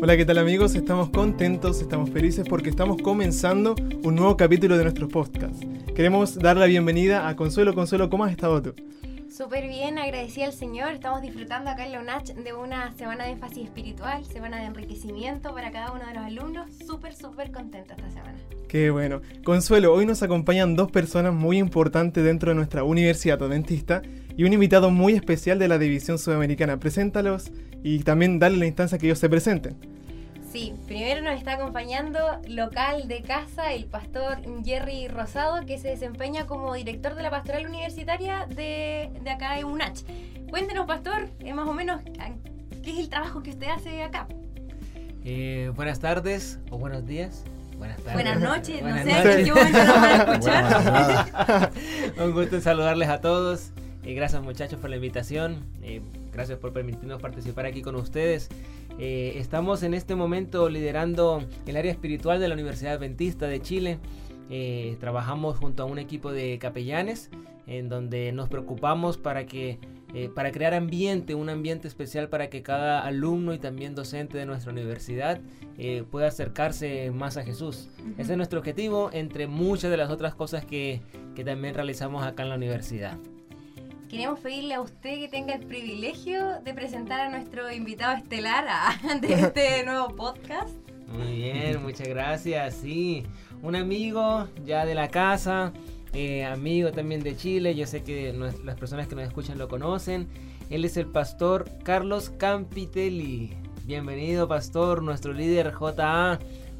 Hola, ¿qué tal amigos? Estamos contentos, estamos felices porque estamos comenzando un nuevo capítulo de nuestro podcast. Queremos dar la bienvenida a Consuelo. Consuelo, ¿cómo has estado tú? Súper bien, agradecida al Señor. Estamos disfrutando acá en la UNACH de una semana de énfasis espiritual, semana de enriquecimiento para cada uno de los alumnos. Súper, súper contenta esta semana. Qué bueno. Consuelo, hoy nos acompañan dos personas muy importantes dentro de nuestra Universidad Adventista y un invitado muy especial de la División Sudamericana. Preséntalos y también dale la instancia que ellos se presenten. Sí, primero nos está acompañando local de casa el pastor Jerry Rosado, que se desempeña como director de la pastoral universitaria de, de acá de UNACH. Cuéntenos, pastor, eh, más o menos, ¿qué es el trabajo que usted hace acá? Eh, buenas tardes o buenos días. Buenas tardes. Buenas noches, no sé qué momento nos van a escuchar. Un gusto saludarles a todos. Y gracias muchachos por la invitación. Eh, gracias por permitirnos participar aquí con ustedes. Eh, estamos en este momento liderando el área espiritual de la Universidad Adventista de Chile. Eh, trabajamos junto a un equipo de capellanes en donde nos preocupamos para que eh, para crear ambiente, un ambiente especial para que cada alumno y también docente de nuestra universidad pueda acercarse más a Jesús. Ese es nuestro objetivo, entre muchas de las otras cosas que, que también realizamos acá en la universidad queremos pedirle a usted que tenga el privilegio de presentar a nuestro invitado estelar de este nuevo podcast. Muy bien, muchas gracias. Sí, un amigo ya de la casa, eh, amigo también de Chile. Yo sé que las personas que nos escuchan lo conocen. Él es el pastor Carlos Campitelli. Bienvenido, pastor, nuestro líder JA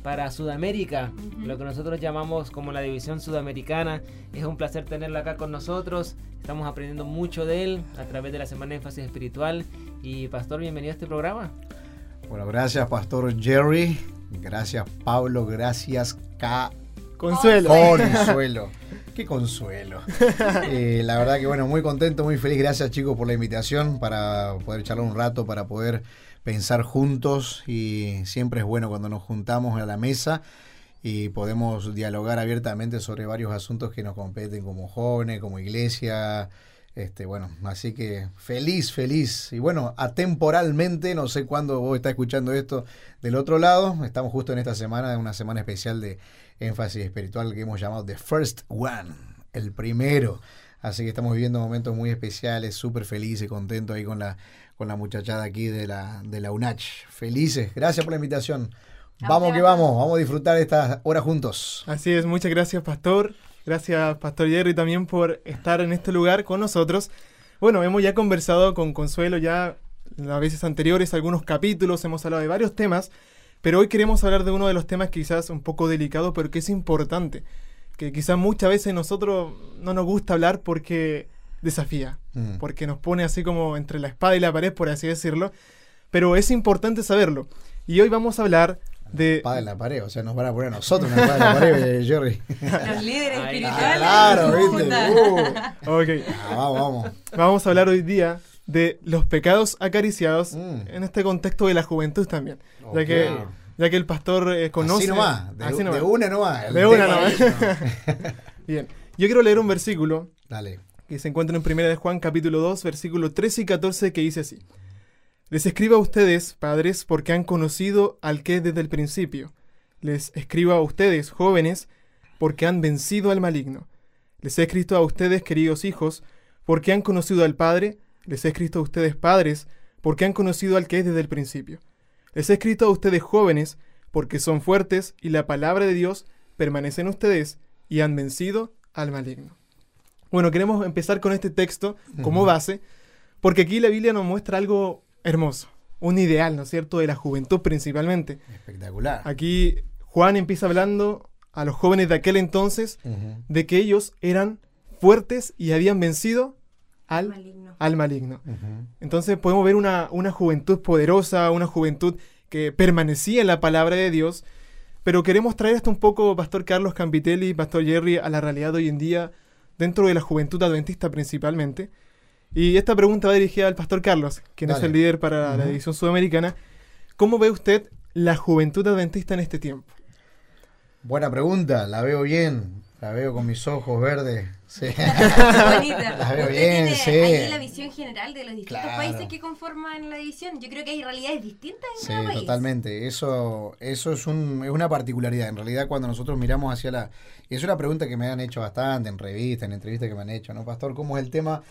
para Sudamérica, lo que nosotros llamamos como la división sudamericana. Es un placer tenerlo acá con nosotros. Estamos aprendiendo mucho de él a través de la Semana de Énfasis Espiritual. Y Pastor, bienvenido a este programa. Bueno, gracias Pastor Jerry. Gracias Pablo. Gracias K. Consuelo. Consuelo. Qué consuelo. Eh, la verdad que bueno, muy contento, muy feliz. Gracias chicos por la invitación para poder charlar un rato, para poder pensar juntos y siempre es bueno cuando nos juntamos a la mesa y podemos dialogar abiertamente sobre varios asuntos que nos competen como jóvenes, como iglesia. Este, bueno, así que feliz, feliz. Y bueno, atemporalmente, no sé cuándo vos estás escuchando esto del otro lado. Estamos justo en esta semana, una semana especial de énfasis espiritual que hemos llamado The First One, el primero. Así que estamos viviendo momentos muy especiales, súper felices, contentos ahí con la, con la muchachada aquí de la, de la UNACH. Felices. Gracias por la invitación. Vamos que vamos, vamos a disfrutar esta hora juntos. Así es, muchas gracias Pastor. Gracias Pastor Jerry también por estar en este lugar con nosotros. Bueno, hemos ya conversado con Consuelo ya las veces anteriores, algunos capítulos, hemos hablado de varios temas, pero hoy queremos hablar de uno de los temas quizás un poco delicado, pero que es importante que quizás muchas veces nosotros no nos gusta hablar porque desafía, mm. porque nos pone así como entre la espada y la pared, por así decirlo, pero es importante saberlo. Y hoy vamos a hablar de... espada en la pared, o sea, nos van a poner a nosotros una espada en la pared, Jerry. Los líderes espirituales. claro, viste. Uh. Okay. Ah, vamos, vamos. Vamos a hablar hoy día de los pecados acariciados mm. en este contexto de la juventud también. Ya que ya que el pastor eh, conoce. Así nomás, de, así de una nomás. De una nomás. Bien, yo quiero leer un versículo. Dale. Que se encuentra en 1 de Juan, capítulo 2, versículo 13 y 14, que dice así: Les escribo a ustedes, padres, porque han conocido al que desde el principio. Les escribo a ustedes, jóvenes, porque han vencido al maligno. Les he escrito a ustedes, queridos hijos, porque han conocido al Padre. Les he escrito a ustedes, padres, porque han conocido al que es desde el principio. Les he escrito a ustedes jóvenes, porque son fuertes y la palabra de Dios permanece en ustedes y han vencido al maligno. Bueno, queremos empezar con este texto como base, porque aquí la Biblia nos muestra algo hermoso, un ideal, ¿no es cierto?, de la juventud principalmente. Espectacular. Aquí Juan empieza hablando a los jóvenes de aquel entonces de que ellos eran fuertes y habían vencido al maligno. Al maligno. Entonces podemos ver una, una, juventud poderosa, una juventud que permanecía en la palabra de Dios, pero queremos traer esto un poco, Pastor Carlos Campitelli, Pastor Jerry, a la realidad de hoy en día, dentro de la juventud adventista principalmente. Y esta pregunta va dirigida al Pastor Carlos, quien es el líder para la división sudamericana. ¿Cómo ve usted la juventud adventista en este tiempo? Buena pregunta, la veo bien. La veo con mis ojos verdes. Sí. Bonita. La veo Usted bien, tiene sí. ahí la visión general de los distintos Claro. países que conforman la división. Yo creo que hay realidades distintas en Sí, cada país. totalmente. Eso, eso es, un, es una particularidad. En realidad, cuando nosotros miramos hacia la... Y es una pregunta que me han hecho bastante en revistas, en entrevistas que me han hecho, ¿no, Pastor? ¿Cómo es el tema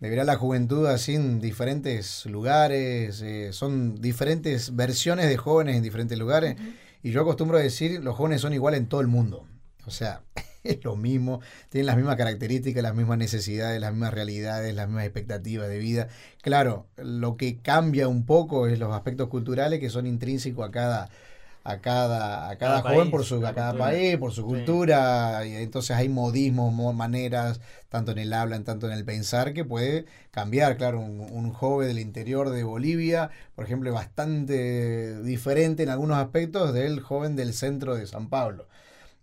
de ver a la juventud así en diferentes lugares? Eh, son diferentes versiones de jóvenes en diferentes lugares. Y yo acostumbro a decir, los jóvenes son iguales en todo el mundo. O sea, es lo mismo, tienen las mismas características, las mismas necesidades, las mismas realidades, las mismas expectativas de vida. Claro, lo que cambia un poco es los aspectos culturales que son intrínsecos a cada a cada a cada, Cada joven país, por su a cada cultura. país, por su Sí. cultura, y entonces hay modismos, mo- maneras, tanto en el habla, tanto en el pensar, que puede cambiar. Claro, un, un joven del interior de Bolivia, por ejemplo, es bastante diferente en algunos aspectos del joven del centro de San Pablo.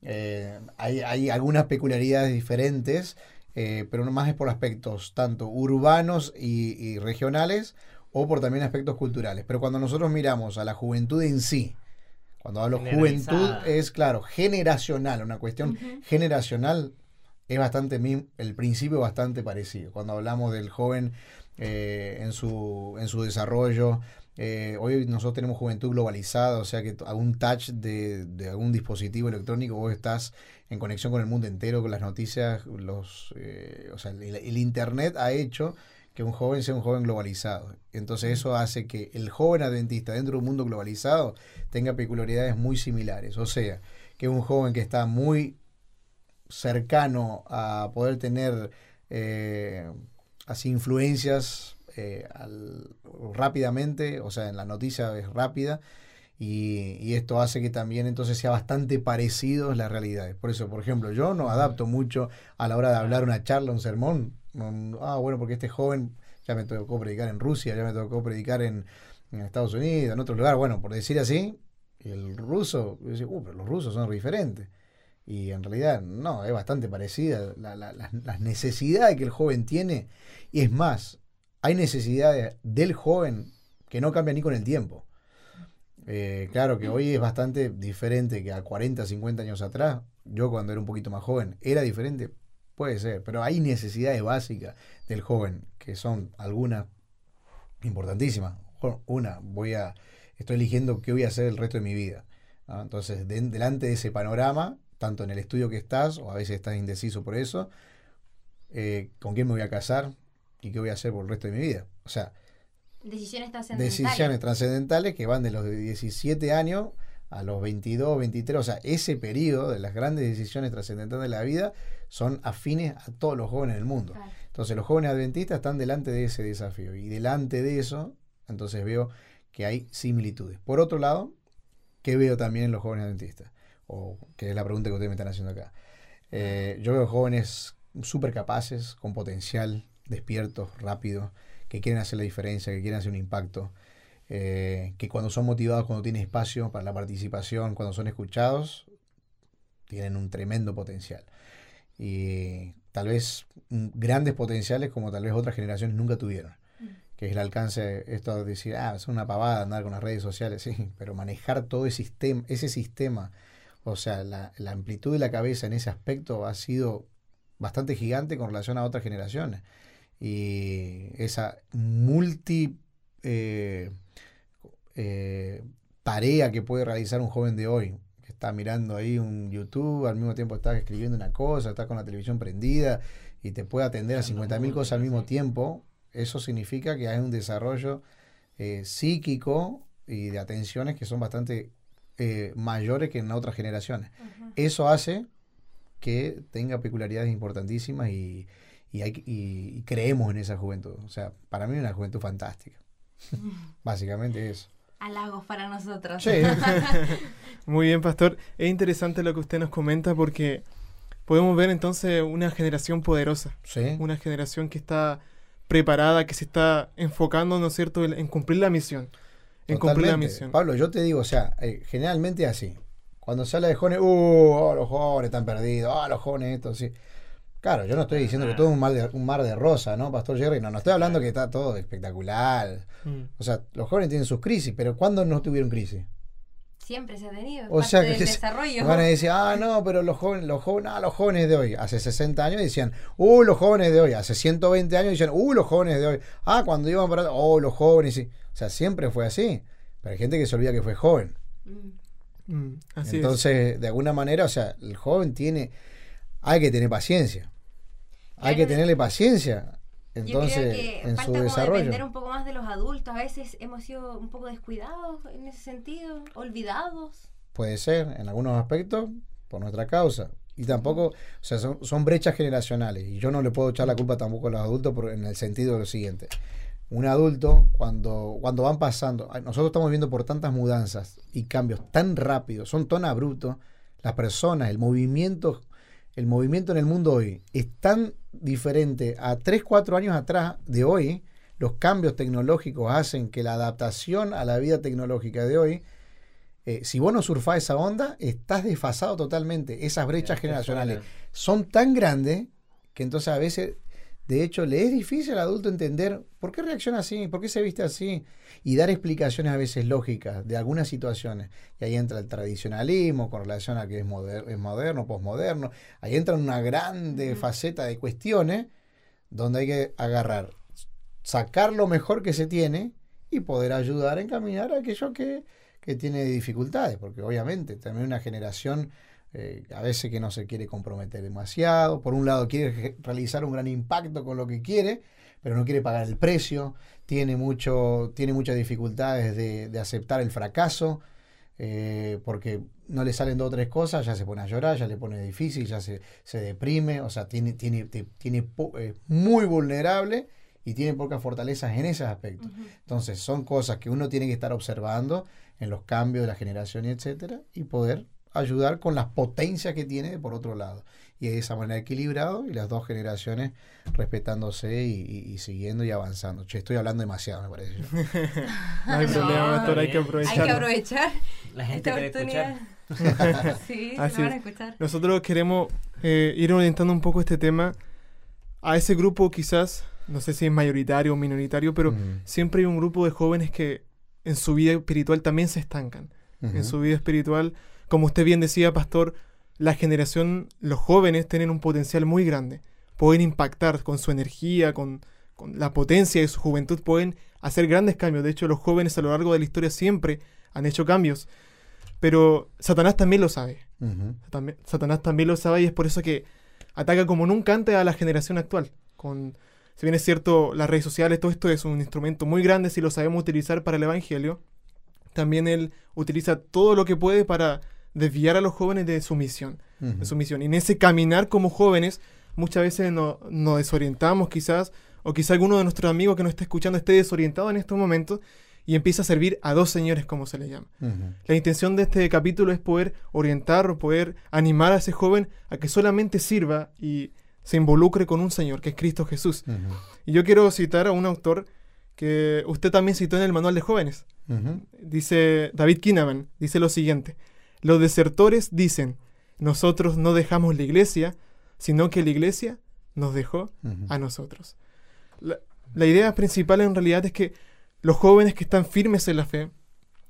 Eh, hay, hay algunas peculiaridades diferentes, eh, pero más es por aspectos tanto urbanos y, y regionales o por también aspectos culturales. Pero cuando nosotros miramos a la juventud en sí, cuando hablo juventud es claro, generacional, una cuestión generacional es bastante el principio bastante parecido. Cuando hablamos del joven eh, en, su, en su desarrollo, eh, hoy nosotros tenemos juventud globalizada, o sea que a un touch de, algún dispositivo electrónico vos estás en conexión con el mundo entero, con las noticias, los, eh, o sea, el, el internet ha hecho que un joven sea un joven globalizado. Entonces eso hace que el joven adventista dentro de un mundo globalizado tenga peculiaridades muy similares. O sea, que un joven que está muy cercano a poder tener eh, así influencias eh, rápidamente, o sea, en la noticia es rápida, y, esto hace que también entonces sea bastante parecidos las realidades. Por eso, por ejemplo, yo no adapto mucho a la hora de hablar una charla, un sermón. No- ah, bueno, porque este joven ya me tocó predicar en Rusia, ya me tocó predicar en, Estados Unidos, en otro lugar. Bueno, por decir así, el ruso, uh, pero los rusos son diferentes. Y en realidad, no, es bastante parecida la- la- las- las necesidades que el joven tiene. Y es más, hay necesidades del joven que no cambian ni con el tiempo. Eh, claro que hoy es bastante diferente que a 40, 50 años atrás. Yo cuando era un poquito más joven, ¿era diferente? Puede ser, pero hay necesidades básicas del joven, que son algunas importantísimas. Una, voy a, estoy eligiendo qué voy a hacer el resto de mi vida. Entonces, de- delante de ese panorama, tanto en el estudio que estás, o a veces estás indeciso por eso, eh, con quién me voy a casar y qué voy a hacer por el resto de mi vida. O sea, Decisiones trascendentales. decisiones trascendentales que van de los de 17 años a los 22, 23, o sea, ese periodo de las grandes decisiones trascendentales de la vida son afines a todos los jóvenes del mundo. Claro. Entonces los jóvenes adventistas están delante de ese desafío y delante de eso, entonces veo que hay similitudes. Por otro lado, ¿qué veo también en los jóvenes adventistas? O que es la pregunta que ustedes me están haciendo acá. Eh, yo veo jóvenes súper capaces, con potencial, despiertos, rápidos, que quieren hacer la diferencia, que quieren hacer un impacto, eh, que cuando son motivados, cuando tienen espacio para la participación, cuando son escuchados, tienen un tremendo potencial. Y tal vez grandes potenciales como tal vez otras generaciones nunca tuvieron. Mm. Que es el alcance, esto de decir, ah, es una pavada andar con las redes sociales, sí, pero manejar todo ese sistema, ese sistema o sea, la, la amplitud de la cabeza en ese aspecto ha sido bastante gigante con relación a otras generaciones. Y esa multi eh, eh, tarea que puede realizar un joven de hoy, que está mirando ahí un YouTube, al mismo tiempo está escribiendo una cosa, está con la televisión prendida y te puede atender a 50.000 cosas al mismo tiempo, eso significa que hay un desarrollo eh, psíquico y de atenciones que son bastante eh, mayores que en otras generaciones. Eso hace que tenga peculiaridades importantísimas y, y, hay, y, y creemos en esa juventud. O sea, para mí es una juventud fantástica. Básicamente eso. Halagos para nosotros. Sí. Muy bien, pastor. Es interesante lo que usted nos comenta porque podemos ver entonces una generación poderosa, Sí. una generación que está preparada, que se está enfocando, ¿no es cierto?, en cumplir la misión. En cumplir la misión. Pablo, yo te digo, o sea, eh, generalmente es así. Cuando se habla de jóvenes, uh, oh, los jóvenes están perdidos, ah, los jóvenes esto, sí. Claro, yo no estoy diciendo que todo es un mar, de, un mar de rosa, ¿no, Pastor Jerry? No, no estoy hablando que está todo espectacular. Mm. O sea, los jóvenes tienen sus crisis, pero ¿cuándo no tuvieron crisis? Siempre se ha tenido. O sea, que del se- desarrollo. Van a decir, ah, no, pero los jóvenes, los jóvenes, ah, los jóvenes de hoy, hace 60 años decían, uh, los jóvenes de hoy, hace 120 años decían, uh, los jóvenes de hoy, ah, cuando iban para, oh, los jóvenes, sí. o sea, siempre fue así, pero hay gente que se olvida que fue joven. Mm. Mm, así Entonces, de alguna manera, o sea, el joven tiene, hay que tener paciencia, hay que tenerle paciencia, Yo entonces, creo que en falta su como desarrollo. depender un poco más de los adultos. A veces hemos sido un poco descuidados en ese sentido, olvidados. Puede ser, en algunos aspectos, por nuestra causa. Y tampoco, o sea, son, son brechas generacionales. Y yo no le puedo echar la culpa tampoco a los adultos por- en el sentido de lo siguiente. Un adulto, cuando, cuando van pasando, nosotros estamos viendo por tantas mudanzas y cambios tan rápidos, son tan abruptos, las personas, el movimiento, el movimiento en el mundo hoy es tan diferente a 3, 4 años atrás de hoy, los cambios tecnológicos hacen que la adaptación a la vida tecnológica de hoy eh, si vos no surfás esa onda, estás desfasado totalmente. Esas brechas generacionales son tan grandes que entonces a veces, de hecho, le es difícil al adulto entender por qué reacciona así, por qué se viste así, y dar explicaciones a veces lógicas de algunas situaciones. Y ahí entra el tradicionalismo con relación a que es, moder- es moderno, posmoderno. Ahí entra una grande faceta de cuestiones donde hay que agarrar, sacar lo mejor que se tiene y poder ayudar a encaminar a aquello que, que tiene dificultades, porque obviamente también una generación eh, a veces que no se quiere comprometer demasiado, por un lado quiere realizar un gran impacto con lo que quiere, pero no quiere pagar el precio, tiene, mucho, tiene muchas dificultades de, de aceptar el fracaso, eh, porque no le salen dos o tres cosas, ya se pone a llorar, ya le pone difícil, ya se, se deprime, o sea, tiene, tiene, tiene eh, muy vulnerable y tiene pocas fortalezas en ese aspecto. Ujú. Entonces, son cosas que uno tiene que estar observando en los cambios de la generación etcétera, y poder ayudar con las potencias que tiene por otro lado. Y de esa manera equilibrado y las dos generaciones respetándose y, y- y siguiendo y avanzando. Che, estoy hablando demasiado, me parece. No hay No, problema, Pastor, hay que bien. aprovecharlo. Hay que aprovechar La gente esta quiere oportunidad. escuchar. sí, se Así van a es. escuchar. Nosotros queremos eh, ir orientando un poco este tema a ese grupo quizás, no sé si es mayoritario o minoritario, pero Mm. siempre hay un grupo de jóvenes que en su vida espiritual también se estancan. Ujú. En su vida espiritual, como usted bien decía, pastor, la generación, los jóvenes tienen un potencial muy grande. Pueden impactar con su energía, con, con la potencia de su juventud, pueden hacer grandes cambios. De hecho, los jóvenes a lo largo de la historia siempre han hecho cambios. Pero Satanás también lo sabe. También- Satanás también lo sabe y es por eso que ataca como nunca antes a la generación actual. Con, si bien es cierto, las redes sociales, todo esto es un instrumento muy grande si lo sabemos utilizar para el Evangelio, también él utiliza todo lo que puede para desviar a los jóvenes de su misión. De su misión. Y en ese caminar como jóvenes, muchas veces no- nos desorientamos quizás, o quizá alguno de nuestros amigos que nos está escuchando esté desorientado en estos momentos y empieza a servir a dos señores, como se le llama. La intención de este capítulo es poder orientar o poder animar a ese joven a que solamente sirva y se involucre con un Señor, que es Cristo Jesús. Y yo quiero citar a un autor que usted también citó en el manual de jóvenes. Dice David Kinnaman, dice lo siguiente, los desertores dicen, nosotros no dejamos la iglesia, sino que la iglesia nos dejó a nosotros. La, la idea principal en realidad es que los jóvenes que están firmes en la fe,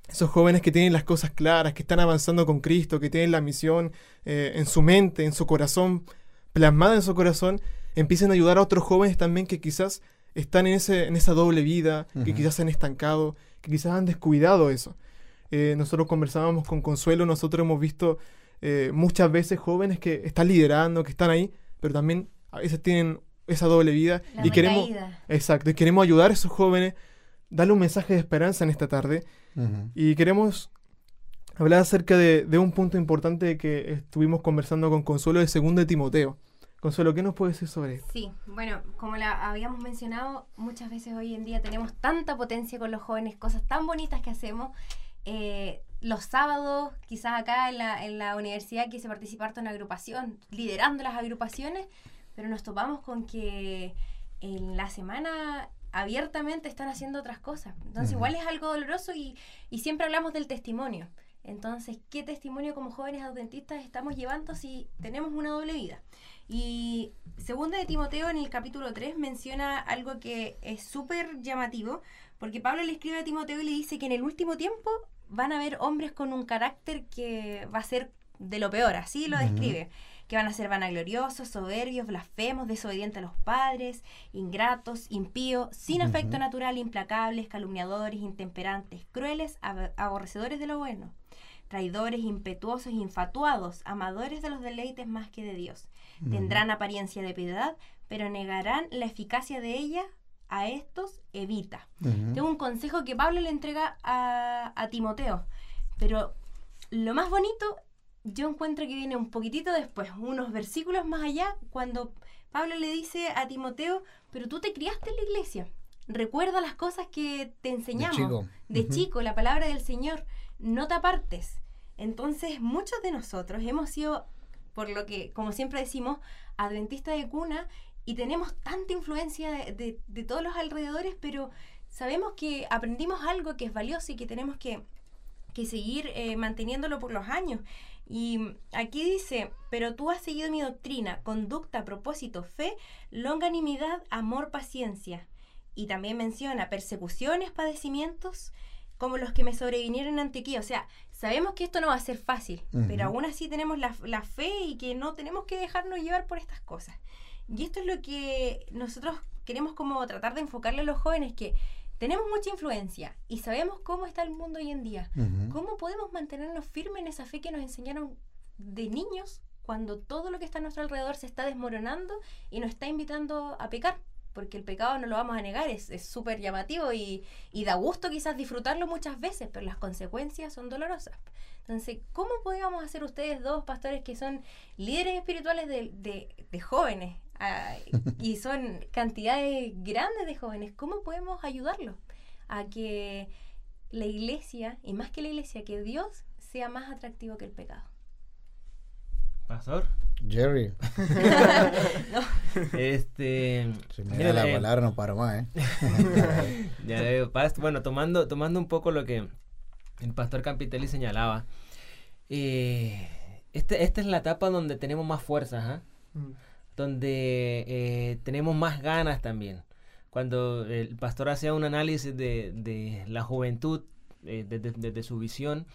esos jóvenes que tienen las cosas claras, que están avanzando con Cristo, que tienen la misión eh, en su mente, en su corazón, plasmada en su corazón, empiecen a ayudar a otros jóvenes también que quizás están en, ese, en esa doble vida, que quizás se han estancado, que quizás han descuidado eso. Eh, nosotros conversábamos con Consuelo, nosotros hemos visto eh, muchas veces jóvenes que están liderando, que están ahí, pero también a veces tienen esa doble vida La y queremos, exacto, y queremos ayudar a esos jóvenes, darle un mensaje de esperanza en esta tarde y queremos hablar acerca de, de un punto importante que estuvimos conversando con Consuelo de segundo de Timoteo. Consuelo, ¿qué nos puedes decir sobre esto? Sí, bueno, como la habíamos mencionado, muchas veces hoy en día tenemos tanta potencia con los jóvenes, cosas tan bonitas que hacemos. Eh, los sábados, quizás acá en la, en la universidad quise participar de una agrupación, liderando las agrupaciones, pero nos topamos con que en la semana abiertamente están haciendo otras cosas. Entonces Ujú. igual es algo doloroso y, y siempre hablamos del testimonio. Entonces, ¿qué testimonio como jóvenes adventistas estamos llevando si tenemos una doble vida? Y segunda de Timoteo en el capítulo 3 menciona algo que es súper llamativo Porque Pablo le escribe a Timoteo y le dice que en el último tiempo van a haber hombres con un carácter que va a ser de lo peor, así lo describe. Que van a ser vanagloriosos, soberbios, blasfemos, desobedientes a los padres, ingratos, impíos, sin afecto natural, implacables, calumniadores, intemperantes, crueles, aborrecedores de lo bueno, traidores, impetuosos, infatuados, amadores de los deleites más que de Dios. Tendrán apariencia de piedad, pero negarán la eficacia de ella a estos evita. Tengo un consejo que Pablo le entrega a, a, Timoteo, pero lo más bonito yo encuentro que viene un poquitito después, unos versículos más allá, cuando Pablo le dice a Timoteo, pero tú te criaste en la iglesia, recuerda las cosas que te enseñamos de chico, la palabra del Señor, no te apartes. Entonces muchos de nosotros hemos sido, por lo que, como siempre decimos, adventistas de cuna y tenemos tanta influencia de, de, todos los alrededores, pero sabemos que aprendimos algo que es valioso y que tenemos que, que seguir eh, manteniéndolo por los años. Y aquí dice, pero tú has seguido mi doctrina, conducta, propósito, fe, longanimidad, amor, paciencia. Y también menciona persecuciones, padecimientos, como los que me sobrevinieron en Antioquía. O sea, sabemos que esto no va a ser fácil, pero aún así tenemos la, la, fe y que no tenemos que dejarnos llevar por estas cosas. Y esto es lo que nosotros queremos como tratar de enfocarle a los jóvenes, que tenemos mucha influencia y sabemos cómo está el mundo hoy en día. ¿Cómo podemos mantenernos firmes en esa fe que nos enseñaron de niños cuando todo lo que está a nuestro alrededor se está desmoronando y nos está invitando a pecar? Porque el pecado no lo vamos a negar, es súper llamativo y, y da gusto quizás disfrutarlo muchas veces, pero las consecuencias son dolorosas. Entonces, ¿cómo podríamos hacer ustedes dos pastores que son líderes espirituales de, de, de jóvenes y son cantidades grandes de jóvenes, ¿cómo podemos ayudarlos a que la iglesia, y más que la iglesia, que Dios sea más atractivo que el pecado? Pastor. Jerry. no. Este. Si me da la palabra, no paro más, ¿eh? ya veo. Bueno, tomando, tomando un poco lo que el pastor Campitelli señalaba. Eh, este, esta es la etapa donde tenemos más fuerza, ¿ah? Mm donde eh, tenemos más ganas también. Cuando el pastor hacía un análisis de, la juventud eh, desde, su visión,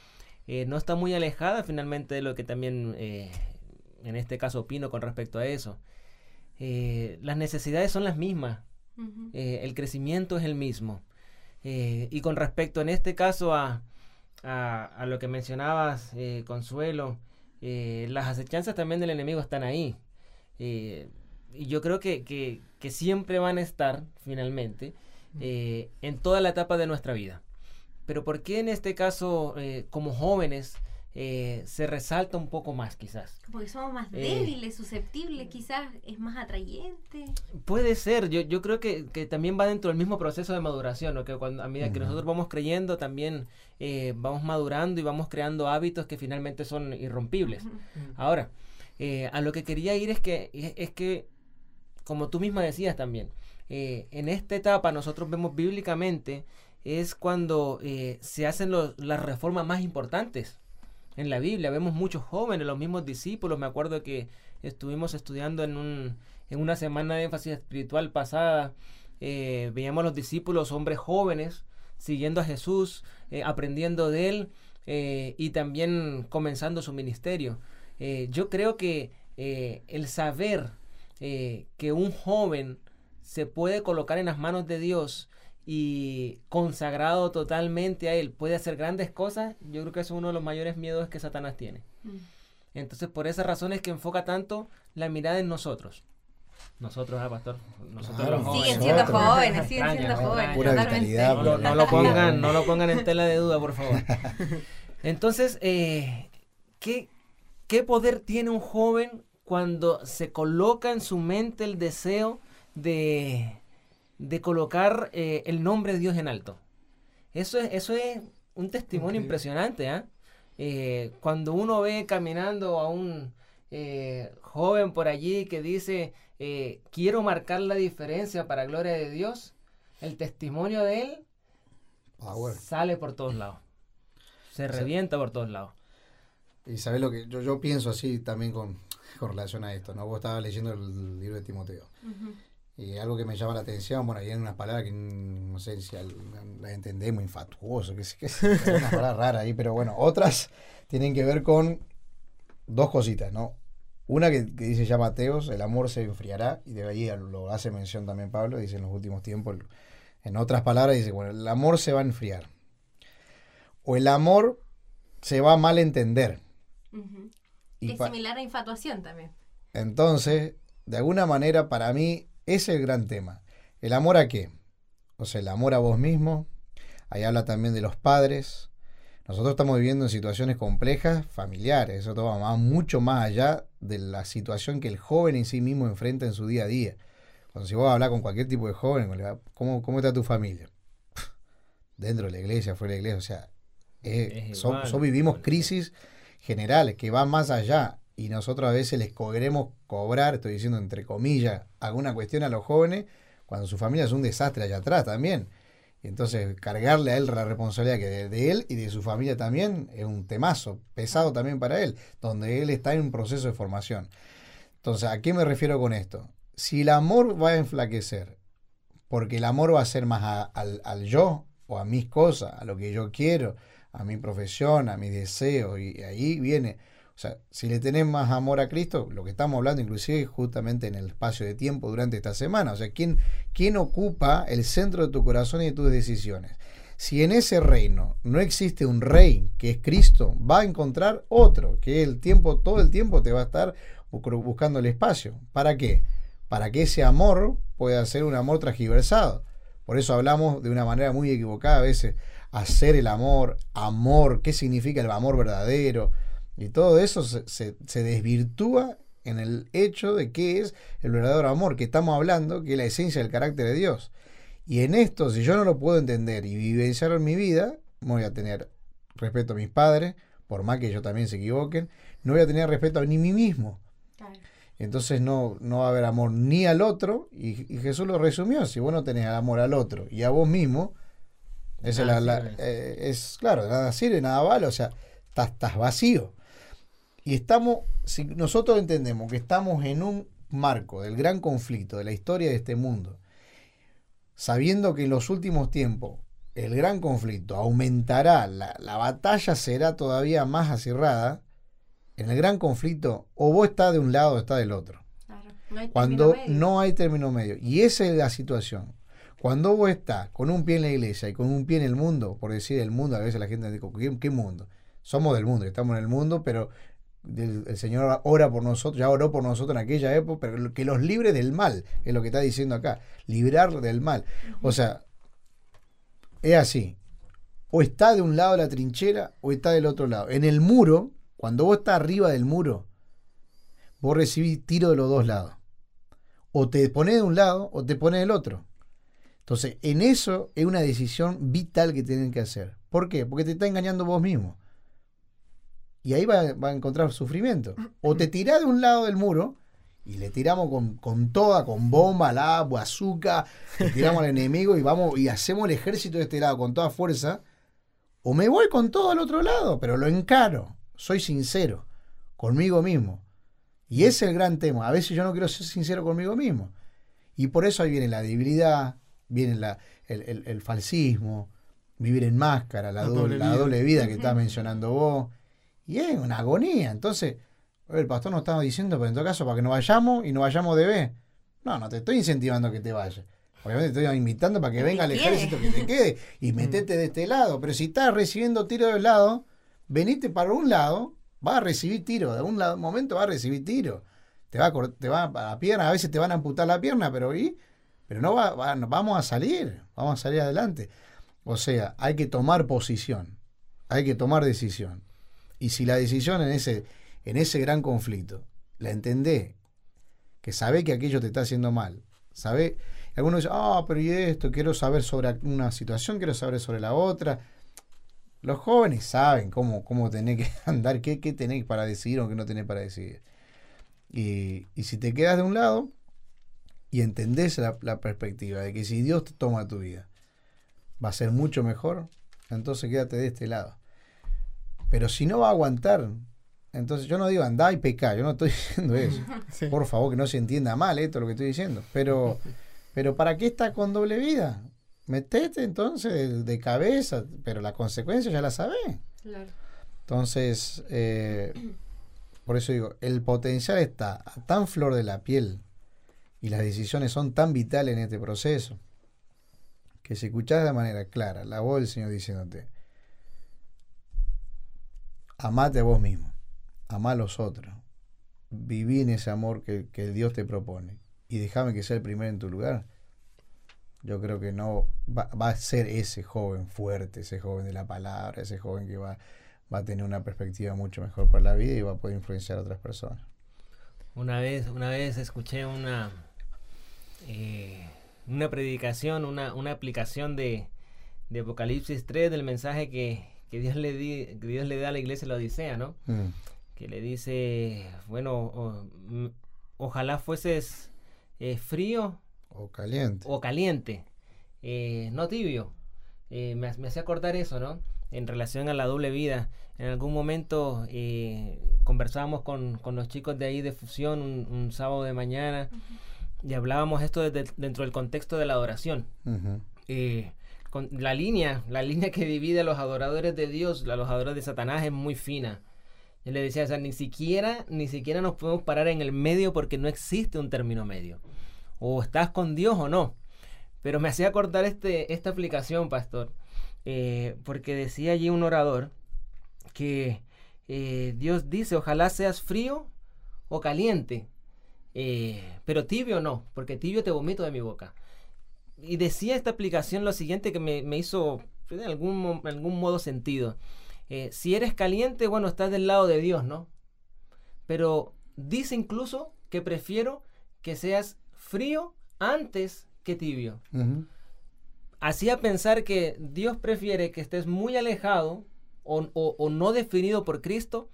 eh, no está muy alejada finalmente de lo que también en este caso opino con respecto a eso. las necesidades son las mismas, el crecimiento es el mismo. y con respecto en este caso a, a lo que mencionabas, Consuelo, las acechanzas también del enemigo están ahí. Eh, y yo creo que, que, siempre van a estar, finalmente, eh, en toda la etapa de nuestra vida. Pero ¿por qué en este caso, eh, como jóvenes, se resalta un poco más quizás? Porque somos más débiles, susceptibles, quizás es más atrayente. Puede ser, yo, yo creo que, que, también va dentro del mismo proceso de maduración, que cuando, a medida que nosotros vamos creyendo, también vamos madurando y vamos creando hábitos que finalmente son irrompibles. Ahora, eh, a lo que quería ir es que, es, que, como tú misma decías también, eh, en esta etapa nosotros vemos bíblicamente es cuando eh, se hacen las reformas más importantes en la Biblia. Vemos muchos jóvenes, los mismos discípulos. Me acuerdo que estuvimos estudiando en, un, en una semana de énfasis espiritual pasada. veíamos a los discípulos, hombres jóvenes, siguiendo a Jesús, aprendiendo de él y también comenzando su ministerio. Eh, yo creo que eh, el saber eh, que un joven se puede colocar en las manos de Dios y consagrado totalmente a Él puede hacer grandes cosas, yo creo que es uno de los mayores miedos que Satanás tiene. Mm. Entonces, por esa razón es que enfoca tanto la mirada en nosotros. Nosotros, ¿ah, pastor? Nosotros los jóvenes. Siguen siendo jóvenes, siguen siendo jóvenes. no, lo pongan, no lo pongan en tela de duda, por favor. Entonces, eh, ¿qué, ¿Qué poder tiene un joven cuando se coloca en su mente el deseo de, de colocar eh, el nombre de Dios en alto? Eso es, eso es un testimonio impresionante. ¿ah? ¿eh? cuando uno ve caminando a un eh, joven por allí que dice, eh, quiero marcar la diferencia para gloria de Dios, el testimonio de él sale por todos lados. Se revienta por todos lados. Y sabes lo que yo, yo pienso así también con, con relación a esto, ¿no? Vos estabas leyendo el libro de Timoteo. Y algo que me llama la atención, bueno, hay unas palabras que no sé si las entendemos, infatuoso, que, que es una palabra rara ahí, pero bueno, otras tienen que ver con dos cositas, ¿no? Una que, dice ya Mateos, el amor se enfriará, y de ahí lo hace mención también Pablo, dice en los últimos tiempos, en otras palabras, dice, bueno, el amor se va a enfriar. O el amor se va a mal entender. Es similar a infatuación también. Entonces, de alguna manera, para mí, es el gran tema. ¿El amor a qué? O sea, el amor a vos mismo. Ahí habla también de los padres. Nosotros estamos viviendo en situaciones complejas, familiares. Eso va mucho más allá de la situación que el joven en sí mismo enfrenta en su día a día. Cuando si vos hablas con cualquier tipo de joven, ¿cómo, cómo está tu familia? Dentro de la iglesia, fuera de la iglesia. O sea, son, vivimos crisis generales que van más allá y nosotros a veces les queremos cobrar, estoy diciendo entre comillas, alguna cuestión a los jóvenes cuando su familia es un desastre allá atrás también. Entonces cargarle a él la responsabilidad que de, él y de su familia también es un temazo, pesado también para él, donde él está en un proceso de formación. Entonces, ¿a qué me refiero con esto? Si el amor va a enflaquecer, porque el amor va a ser más al, al yo o a mis cosas, a lo que yo quiero, a mi profesión, a mis deseos, y ahí viene o sea, si le tenés más amor a Cristo, lo que estamos hablando inclusive justamente en el espacio de tiempo durante esta semana, o sea, ¿quién, quién ocupa el centro de tu corazón y de tus decisiones? Si en ese reino no existe un rey que es Cristo, va a encontrar otro, que el tiempo, todo el tiempo te va a estar buscando el espacio. ¿Para qué? Para que ese amor pueda ser un amor transgiversado. Por eso hablamos de una manera muy equivocada a veces, hacer el amor, amor, qué significa el amor verdadero, y todo eso se, desvirtúa en el hecho de qué es el verdadero amor, que estamos hablando, que es la esencia del carácter de Dios. Y en esto, si yo no lo puedo entender y vivenciarlo en mi vida, voy a tener respeto a mis padres, por más que ellos también se equivoquen, no voy a tener respeto a ni mí mismo. Entonces no, no va a haber amor ni al otro, y, Jesús lo resumió, si vos no tenés amor al otro y a vos mismo, es, eh, es claro, nada sirve, nada vale, o sea, estás vacío. Y estamos, si nosotros entendemos que estamos en un marco del gran conflicto de la historia de este mundo, sabiendo que en los últimos tiempos el gran conflicto aumentará, la, batalla será todavía más acerrada, en el gran conflicto o vos estás de un lado o estás del otro. Cuando no hay término medio. Y esa es la situación. Cuando vos estás con un pie en la iglesia y con un pie en el mundo, por decir el mundo, a veces la gente dice, ¿qué, mundo? Somos del mundo, estamos en el mundo, pero el Señor ora por nosotros, ya oró por nosotros en aquella época, pero que los libre del mal, es lo que está diciendo acá, librar del mal. O sea, es así, o está de un lado de la trinchera o está del otro lado. En el muro, cuando vos estás arriba del muro, vos recibís tiro de los dos lados. O te pones de un lado o te pones del otro. Entonces, en eso es una decisión vital que tienen que hacer. ¿Por qué? Porque te está engañando vos mismo. Y ahí va, a encontrar sufrimiento. O te tirás de un lado del muro y le tiramos con, toda, con bomba, la azúcar, le tiramos al enemigo y vamos y hacemos el ejército de este lado con toda fuerza. O me voy con todo al otro lado, pero lo encaro. Soy sincero conmigo mismo. Y ese es el gran tema. A veces yo no quiero ser sincero conmigo mismo. Y por eso ahí viene la debilidad, viene la, el, falsismo, vivir en máscara, la, doble, la doble vida que estás mencionando vos y es una agonía. Entonces, el pastor nos estaba diciendo, pero en todo caso, para que no vayamos y no vayamos de B. No, no te estoy incentivando que te vayas. Obviamente te estoy invitando para que venga el ejército que te quede y mm. metete de este lado. Pero si estás recibiendo tiro del lado, venite para un lado, vas a recibir tiro. De un lado, momento vas a recibir tiro. Te va, a, te va a la pierna, a veces te van a amputar la pierna, pero ¿y? Pero no va, vamos a salir, vamos a salir adelante. O sea, hay que tomar posición, hay que tomar decisión. Y si la decisión en ese, en ese gran conflicto la entendés, que sabe que aquello te está haciendo mal, sabe, algunos dicen, ah, pero y esto, quiero saber sobre una situación, quiero saber sobre la otra. Los jóvenes saben cómo, cómo tenés que andar, qué, qué tenés para decidir o qué no tenés para decidir. Y, si te quedas de un lado y entendés la, la perspectiva de que si Dios te toma tu vida, va a ser mucho mejor, entonces quédate de este lado. Pero si no va a aguantar, entonces yo no digo andá y pecar, yo no estoy diciendo eso. Por favor, que no se entienda mal esto lo que estoy diciendo. Pero Pero ¿para qué está con doble vida? Metete entonces de, cabeza, pero la consecuencia ya la sabés. Claro. Entonces, eh, por eso digo, el potencial está a tan flor de la piel y las decisiones son tan vitales en este proceso que si escuchás de manera clara la voz del Señor diciéndote, amate a vos mismo, amá a los otros, viví en ese amor que, que Dios te propone y déjame que sea el primero en tu lugar, yo creo que no va, va, a ser ese joven fuerte, ese joven de la palabra, ese joven que va, va a tener una perspectiva mucho mejor para la vida y va a poder influenciar a otras personas. Una vez, una vez escuché una eh, una predicación, una, una aplicación de, de, Apocalipsis 3 del mensaje que, que Dios, le di, que Dios le da a la iglesia la Odisea, ¿no? Mm. Que le dice, bueno, o, ojalá fueses eh, frío o caliente. O caliente, eh, no tibio. Eh, me, me hacía acordar eso, ¿no? En relación a la doble vida. En algún momento eh, conversábamos con, con, los chicos de ahí de Fusión un, un sábado de mañana. Uh -huh y hablábamos esto desde, dentro del contexto de la adoración. Uh -huh. eh, con la línea, la línea que divide a los adoradores de Dios, a los adoradores de Satanás es muy fina. Yo le decía, o sea, ni siquiera, ni siquiera nos podemos parar en el medio porque no existe un término medio. O estás con Dios o no. Pero me hacía acordar este, esta aplicación, pastor, eh, porque decía allí un orador que eh, Dios dice, ojalá seas frío o caliente, eh, pero tibio no, porque tibio te vomito de mi boca. Y decía esta aplicación lo siguiente que me, me hizo en algún, en algún modo sentido. Eh, si eres caliente, bueno, estás del lado de Dios, ¿no? Pero dice incluso que prefiero que seas frío antes que tibio. Uh -huh. Hacía pensar que Dios prefiere que estés muy alejado o, o, o no definido por Cristo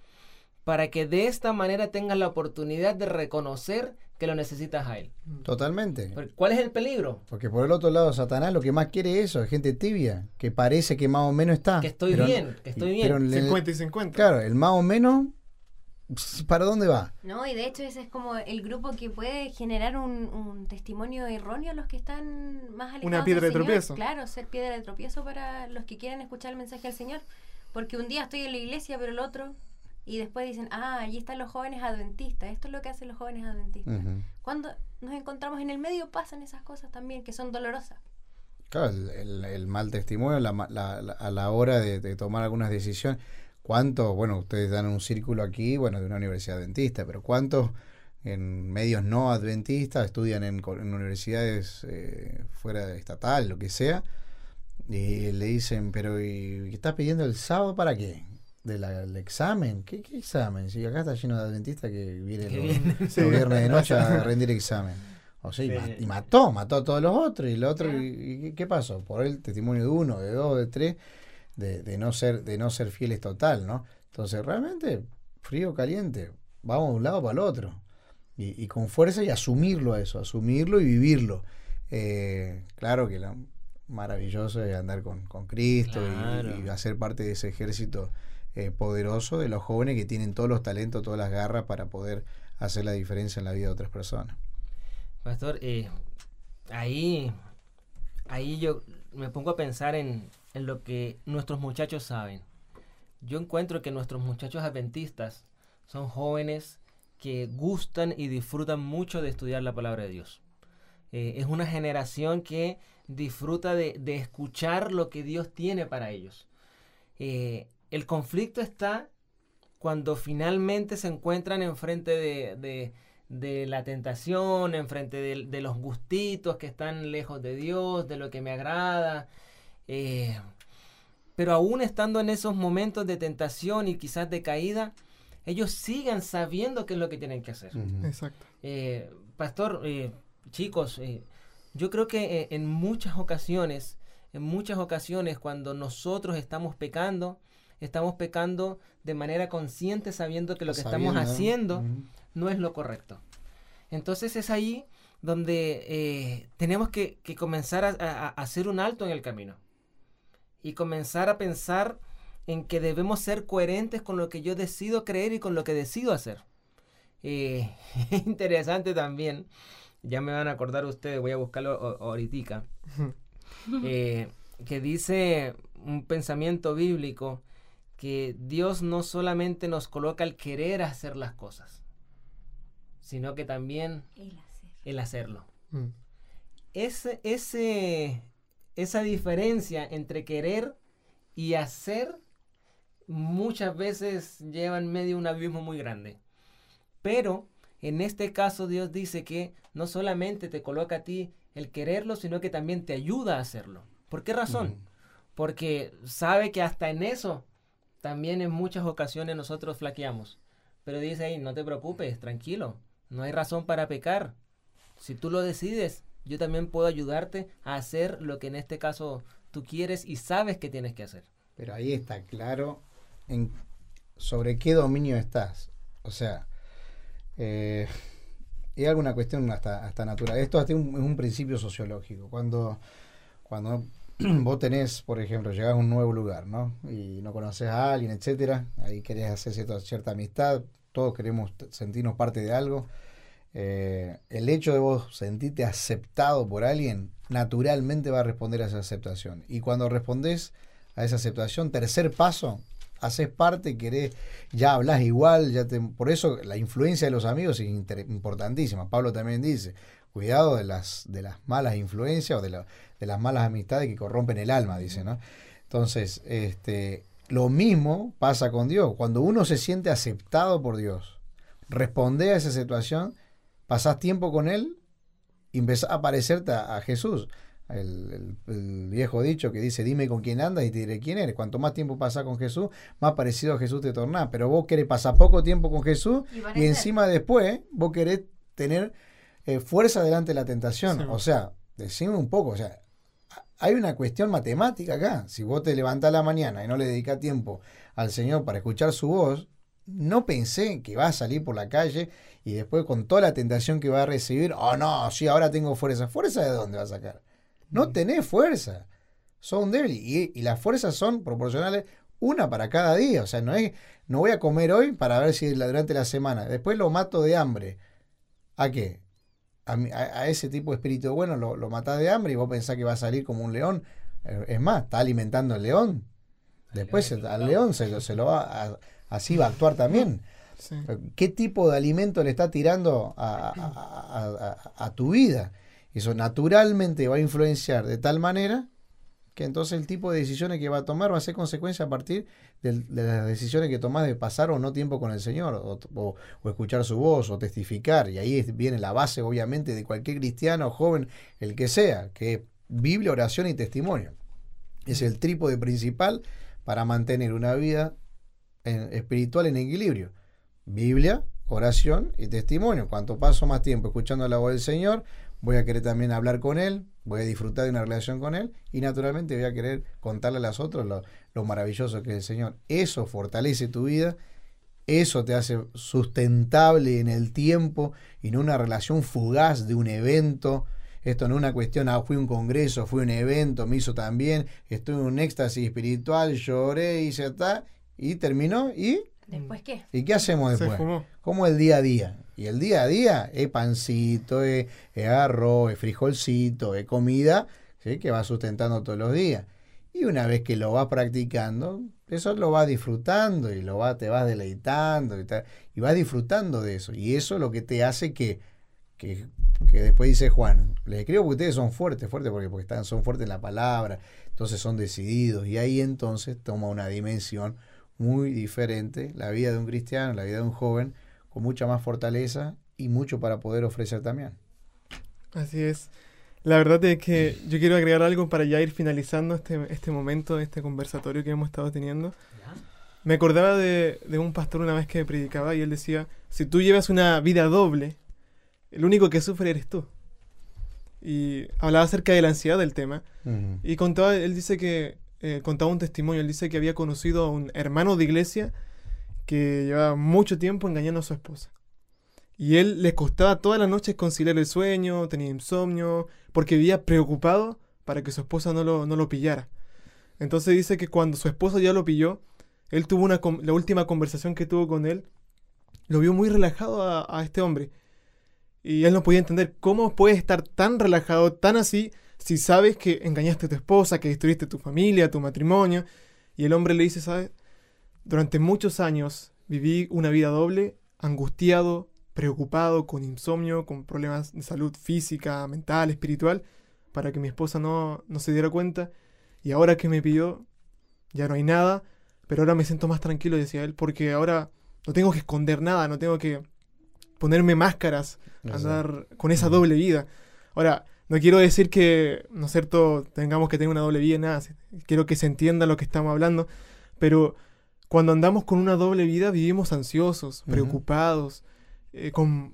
para que de esta manera tengas la oportunidad de reconocer que lo necesitas a Él. Totalmente. ¿Cuál es el peligro? Porque por el otro lado, Satanás lo que más quiere es eso, es gente tibia, que parece que más o menos está. Que estoy pero, bien, que estoy bien. Pero 50 y 50. Claro, el más o menos, ¿para dónde va? No, y de hecho ese es como el grupo que puede generar un, un testimonio erróneo a los que están más alejados Una piedra de tropiezo. Claro, ser piedra de tropiezo para los que quieren escuchar el mensaje del Señor. Porque un día estoy en la iglesia, pero el otro y después dicen, ah, allí están los jóvenes adventistas, esto es lo que hacen los jóvenes adventistas. Uh -huh. Cuando nos encontramos en el medio pasan esas cosas también que son dolorosas. Claro, el, el, el mal testimonio la, la, la, a la hora de, de, tomar algunas decisiones. ¿Cuántos, bueno, ustedes dan un círculo aquí, bueno, de una universidad adventista, pero cuántos en medios no adventistas estudian en, en universidades eh, fuera de estatal, lo que sea, y le dicen, pero ¿y, ¿estás pidiendo el sábado para qué? Del, del examen. ¿Qué, ¿Qué, examen? Si acá está lleno de adventistas que vienen los, los viernes de noche a rendir examen. O sea, y, mató, mató a todos los otros. Y el otro, y, y, ¿qué pasó? Por el testimonio de uno, de dos, de tres, de, de, no ser, de no ser fieles total, ¿no? Entonces, realmente, frío, caliente, vamos de un lado para el otro. Y, y con fuerza y asumirlo a eso, asumirlo y vivirlo. Eh, claro que lo maravilloso es andar con, con Cristo claro. y, y hacer parte de ese ejército eh, poderoso de los jóvenes que tienen todos los talentos, todas las garras para poder hacer la diferencia en la vida de otras personas. Pastor, eh, ahí, ahí yo me pongo a pensar en, en, lo que nuestros muchachos saben. Yo encuentro que nuestros muchachos adventistas son jóvenes que gustan y disfrutan mucho de estudiar la palabra de Dios. Eh, es una generación que disfruta de, de, escuchar lo que Dios tiene para ellos. El conflicto está cuando finalmente se encuentran enfrente de, de, de la tentación, enfrente de, de, los gustitos que están lejos de Dios, de lo que me agrada. Eh, pero aún estando en esos momentos de tentación y quizás de caída, ellos sigan sabiendo qué es lo que tienen que hacer. Exacto. Eh, pastor, eh, chicos, eh, yo creo que en muchas ocasiones, en muchas ocasiones cuando nosotros estamos pecando, estamos pecando de manera consciente sabiendo que lo que sabiendo. estamos haciendo no es lo correcto. Entonces es ahí donde eh, tenemos que, que comenzar a, a, a, hacer un alto en el camino y comenzar a pensar en que debemos ser coherentes con lo que yo decido creer y con lo que decido hacer. Eh, interesante también ya me van a acordar ustedes, voy a buscarlo ahorita, eh, que dice un pensamiento bíblico que Dios no solamente nos coloca el querer hacer las cosas, sino que también el, hacerlo. Mm. Ese, ese, esa diferencia entre querer y hacer muchas veces lleva en medio un abismo muy grande. Pero en este caso Dios dice que no solamente te coloca a ti el quererlo, sino que también te ayuda a hacerlo. ¿Por qué razón? Porque sabe que hasta en eso también en muchas ocasiones nosotros flaqueamos. Pero dice ahí, no te preocupes, tranquilo, no hay razón para pecar. Si tú lo decides, yo también puedo ayudarte a hacer lo que en este caso tú quieres y sabes que tienes que hacer. Pero ahí está claro sobre qué dominio estás. O sea, eh, es alguna cuestión hasta, hasta natural. Esto es un principio sociológico. Cuando, cuando vos tenés, por ejemplo, llegás a un nuevo lugar, ¿no? Y no conoces a alguien, etcétera, ahí querés hacer cierta, cierta amistad, todos queremos sentirnos parte de algo. Eh, el hecho de vos sentirte aceptado por alguien, naturalmente va a responder a esa aceptación. Y cuando respondes a esa aceptación, tercer paso, haces parte, querés, ya hablas igual, ya te, por eso la influencia de los amigos es importantísima. Pablo también dice, cuidado de las, de las malas influencias o de, de las malas amistades que corrompen el alma, dice, ¿no? Entonces, este, lo mismo pasa con Dios. Cuando uno se siente aceptado por Dios, responde a esa situación, pasás tiempo con Él y empezás a parecerte a, Jesús. El, viejo dicho que dice, dime con quién andas y te diré quién eres. Cuanto más tiempo pasás con Jesús, más parecido a Jesús te tornás. Pero vos querés pasar poco tiempo con Jesús y, encima después vos querés tener eh, fuerza delante de la tentación. O sea, decime un poco, o sea, hay una cuestión matemática acá. Si vos te levantás a la mañana y no le dedicas tiempo al Señor para escuchar su voz, no pensé que va a salir por la calle y después con toda la tentación que va a recibir, oh no, sí, ahora tengo fuerza. ¿Fuerza de dónde va a sacar? No mm. tenés fuerza. Son débiles y, y las fuerzas son proporcionales una para cada día. O sea, no es, no voy a comer hoy para ver si durante la semana. Después lo mato de hambre. ¿A qué? A, ese tipo de espíritu bueno lo, lo matás de hambre y vos pensás que va a salir como un león. Eh, es más, está alimentando el león. Después al león se, se lo va así va a actuar también. ¿Qué tipo de alimento le está tirando a, tu vida? Eso naturalmente va a influenciar de tal manera entonces el tipo de decisiones que va a tomar va a ser consecuencia a partir de, las decisiones que tomás de pasar o no tiempo con el Señor, o, escuchar su voz, o testificar. Y ahí viene la base, obviamente, de cualquier cristiano, joven, el que sea, que es Biblia, oración y testimonio. Es el trípode principal para mantener una vida espiritual en equilibrio. Biblia, oración y testimonio. Cuanto paso más tiempo escuchando la voz del Señor, voy a querer también hablar con Él, voy a disfrutar de una relación con Él y naturalmente voy a querer contarle a los otros lo, maravilloso que es el Señor. Eso fortalece tu vida, eso te hace sustentable en el tiempo y no una relación fugaz de un evento. Esto no es una cuestión, ah, fui a un congreso, fui a un evento, me hizo también, estoy en un éxtasis espiritual, lloré y se está, y terminó, y ¿Después qué? ¿Y qué hacemos después? Como el día a día. Y el día a día es pancito, es, arroz, es frijolcito, es comida ¿sí? que va sustentando todos los días. Y una vez que lo vas practicando, eso lo vas disfrutando y lo va, te vas deleitando y, y vas disfrutando de eso. Y eso es lo que te hace que, que, después dice Juan, les escribo porque ustedes son fuertes, fuertes porque, porque están, son fuertes en la palabra, entonces son decididos. Y ahí entonces toma una dimensión muy diferente la vida de un cristiano, la vida de un joven, con mucha más fortaleza y mucho para poder ofrecer también. Así es. La verdad es que yo quiero agregar algo para ya ir finalizando este, este momento, este conversatorio que hemos estado teniendo. Me acordaba de, de, un pastor una vez que predicaba y él decía, si tú llevas una vida doble, el único que sufre eres tú. Y hablaba acerca de la ansiedad del tema. Y contaba, él dice que eh, contaba un testimonio. Él dice que había conocido a un hermano de iglesia que llevaba mucho tiempo engañando a su esposa. Y él le costaba todas las noches conciliar el sueño, tenía insomnio, porque vivía preocupado para que su esposa no lo, no lo pillara. Entonces dice que cuando su esposa ya lo pilló, él tuvo una, la última conversación que tuvo con él, lo vio muy relajado a, a este hombre. Y él no podía entender cómo puedes estar tan relajado, tan así, si sabes que engañaste a tu esposa, que destruiste tu familia, tu matrimonio. Y el hombre le dice, ¿sabes? Durante muchos años viví una vida doble, angustiado, preocupado, con insomnio, con problemas de salud física, mental, espiritual, para que mi esposa no, no se diera cuenta. Y ahora que me pidió, ya no hay nada, pero ahora me siento más tranquilo, decía él, porque ahora no tengo que esconder nada, no tengo que ponerme máscaras, andar con esa doble vida. Ahora, no quiero decir que, ¿no es cierto?, tengamos que tener una doble vida, nada, quiero que se entienda lo que estamos hablando, pero cuando andamos con una doble vida vivimos ansiosos, preocupados, eh, con,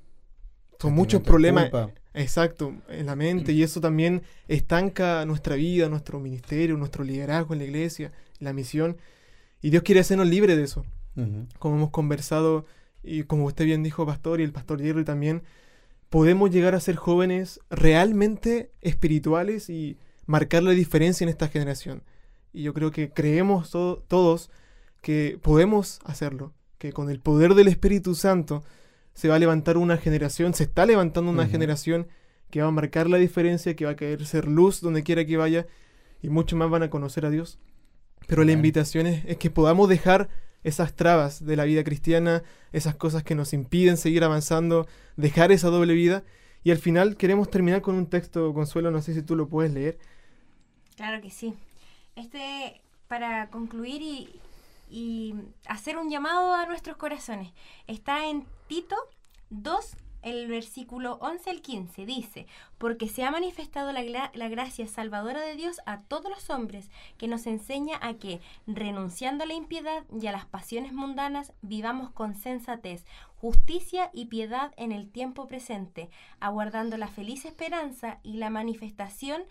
con muchos problemas. Exacto, en la mente, y eso también estanca nuestra vida, nuestro ministerio, nuestro liderazgo en la iglesia, la misión. Y Dios quiere hacernos libres de eso. Como hemos conversado, y como usted bien dijo, Pastor, y el Pastor Jerry también, podemos llegar a ser jóvenes realmente espirituales y marcar la diferencia en esta generación. Y yo creo que creemos todos que podemos hacerlo, que con el poder del Espíritu Santo se va a levantar una generación, se está levantando una generación que va a marcar la diferencia, que va a querer ser luz donde quiera que vaya y muchos más van a conocer a Dios. Pero la invitación es, que podamos dejar esas trabas de la vida cristiana, esas cosas que nos impiden seguir avanzando, dejar esa doble vida. Y al final queremos terminar con un texto, Consuelo, no sé si tú lo puedes leer. Claro que sí. Este, para concluir y, y hacer un llamado a nuestros corazones. Está en Tito 2, el versículo 11 al 15 dice, porque se ha manifestado la, la, gracia salvadora de Dios a todos los hombres, que nos enseña a que, renunciando a la impiedad y a las pasiones mundanas, vivamos con sensatez, justicia y piedad en el tiempo presente, aguardando la feliz esperanza y la manifestación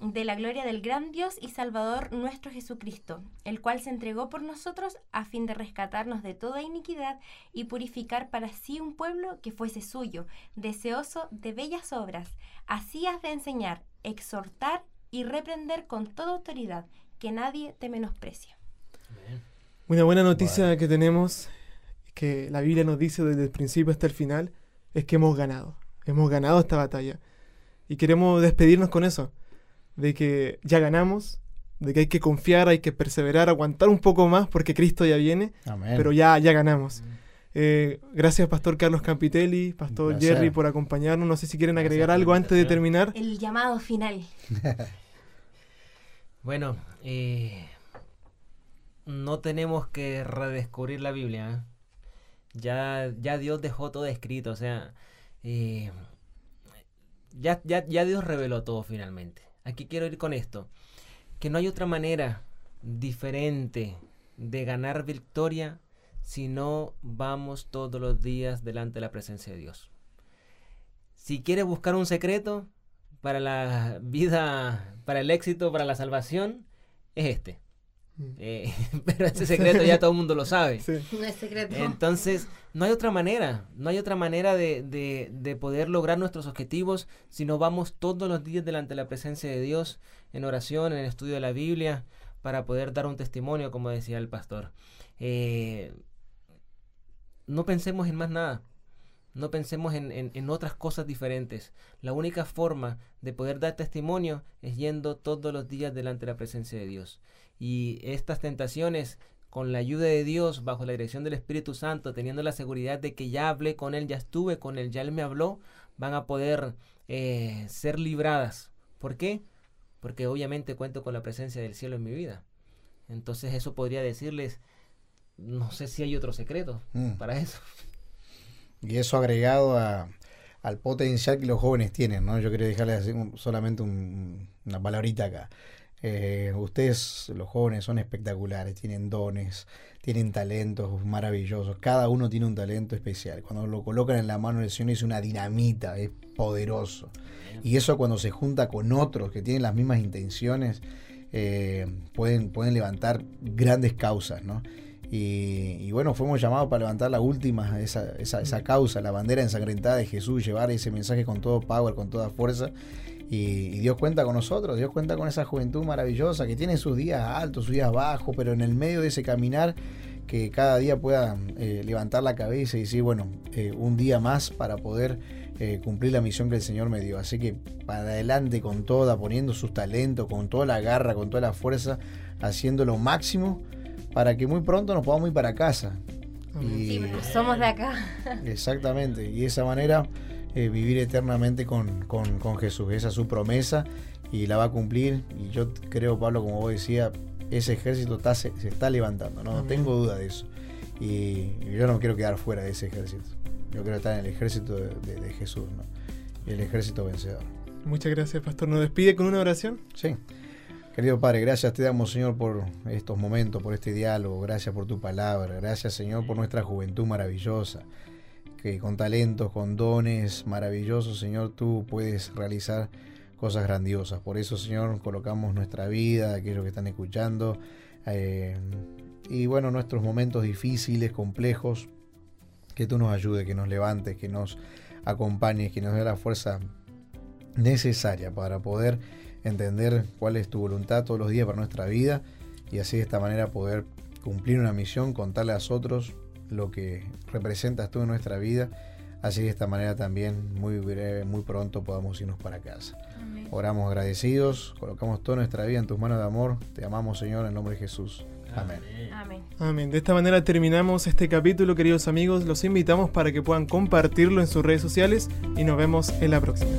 de la gloria del gran Dios y Salvador nuestro Jesucristo, el cual se entregó por nosotros a fin de rescatarnos de toda iniquidad y purificar para sí un pueblo que fuese suyo, deseoso de bellas obras. Así has de enseñar, exhortar y reprender con toda autoridad, que nadie te menosprecie. Una buena noticia que tenemos, que la Biblia nos dice desde el principio hasta el final, es que hemos ganado. Hemos ganado esta batalla. Y queremos despedirnos con eso de que ya ganamos, de que hay que confiar, hay que perseverar, aguantar un poco más porque Cristo ya viene, pero ya, ya ganamos. Eh, gracias, Pastor Carlos Campitelli, Pastor Jerry, por acompañarnos. No sé si quieren agregar algo antes de terminar. El llamado final. bueno, eh, no tenemos que redescubrir la Biblia. ¿eh? Ya, ya Dios dejó todo escrito, o sea, ya, ya, ya Dios reveló todo finalmente. Aquí quiero ir con esto. Que no hay otra manera diferente de ganar victoria si no vamos todos los días delante de la presencia de Dios. Si quieres buscar un secreto para la vida, para el éxito, para la salvación, es este. Mm. Eh, pero ese secreto ya todo el mundo lo sabe. No es secreto. Entonces, no hay otra manera, no hay otra manera de, de, poder lograr nuestros objetivos si no vamos todos los días delante de la presencia de Dios, en oración, en el estudio de la Biblia, para poder dar un testimonio, como decía el pastor. Eh, no pensemos en más nada. No pensemos en, en, otras cosas diferentes. La única forma de poder dar testimonio es yendo todos los días delante de la presencia de Dios. Y estas tentaciones, con la ayuda de Dios, bajo la dirección del Espíritu Santo, teniendo la seguridad de que ya hablé con Él, ya estuve con Él, ya Él me habló, van a poder eh, ser libradas. ¿Por qué? Porque obviamente cuento con la presencia del cielo en mi vida. Entonces eso podría decirles, no sé si hay otro secreto mm. para eso. Y eso agregado a, al potencial que los jóvenes tienen, ¿no? Yo quería dejarles solamente una palabrita acá. Eh, ustedes, los jóvenes, son espectaculares, tienen dones, tienen talentos maravillosos. Cada uno tiene un talento especial. Cuando lo colocan en la mano del Señor es una dinamita, es poderoso. Y eso cuando se junta con otros que tienen las mismas intenciones, eh, pueden, pueden levantar grandes causas, ¿no? Y, bueno, fuimos llamados para levantar la última, esa, esa, esa causa, la bandera ensangrentada de Jesús, llevar ese mensaje con todo power, con toda fuerza. Y, Dios cuenta con nosotros, Dios cuenta con esa juventud maravillosa que tiene sus días altos, sus días bajos, pero en el medio de ese caminar que cada día pueda eh, levantar la cabeza y decir, bueno, eh, un día más para poder eh, cumplir la misión que el Señor me dio. Así que para adelante con toda, poniendo sus talentos, con toda la garra, con toda la fuerza, haciendo lo máximo para que muy pronto nos podamos ir para casa. Y, somos de acá. Exactamente, y de esa manera eh, vivir eternamente con, Jesús. Esa es su promesa y la va a cumplir. Y yo creo, Pablo, como vos decías, ese ejército está, se, está levantando, no, tengo duda de eso. Y, yo no quiero quedar fuera de ese ejército. Yo quiero estar en el ejército de, Jesús, ¿no? Y el ejército vencedor. Muchas gracias, Pastor. ¿Nos despide con una oración? Sí. Querido Padre, gracias te damos, Señor, por estos momentos, por este diálogo. Gracias por tu palabra. Gracias, Señor, por nuestra juventud maravillosa. Que con talentos, con dones maravillosos, Señor, tú puedes realizar cosas grandiosas. Por eso, Señor, colocamos nuestra vida, aquellos que están escuchando. Eh, y bueno, nuestros momentos difíciles, complejos, que tú nos ayudes, que nos levantes, que nos acompañes, que nos dé la fuerza necesaria para poder entender cuál es tu voluntad todos los días para nuestra vida y así de esta manera poder cumplir una misión, contarle a otros lo que representas tú en nuestra vida. Así de esta manera también muy breve, muy pronto podamos irnos para casa. Oramos agradecidos, colocamos toda nuestra vida en tus manos de amor. Te amamos Señor en nombre de Jesús. Amén. Amén. Amén. De esta manera terminamos este capítulo, queridos amigos. Los invitamos para que puedan compartirlo en sus redes sociales y nos vemos en la próxima.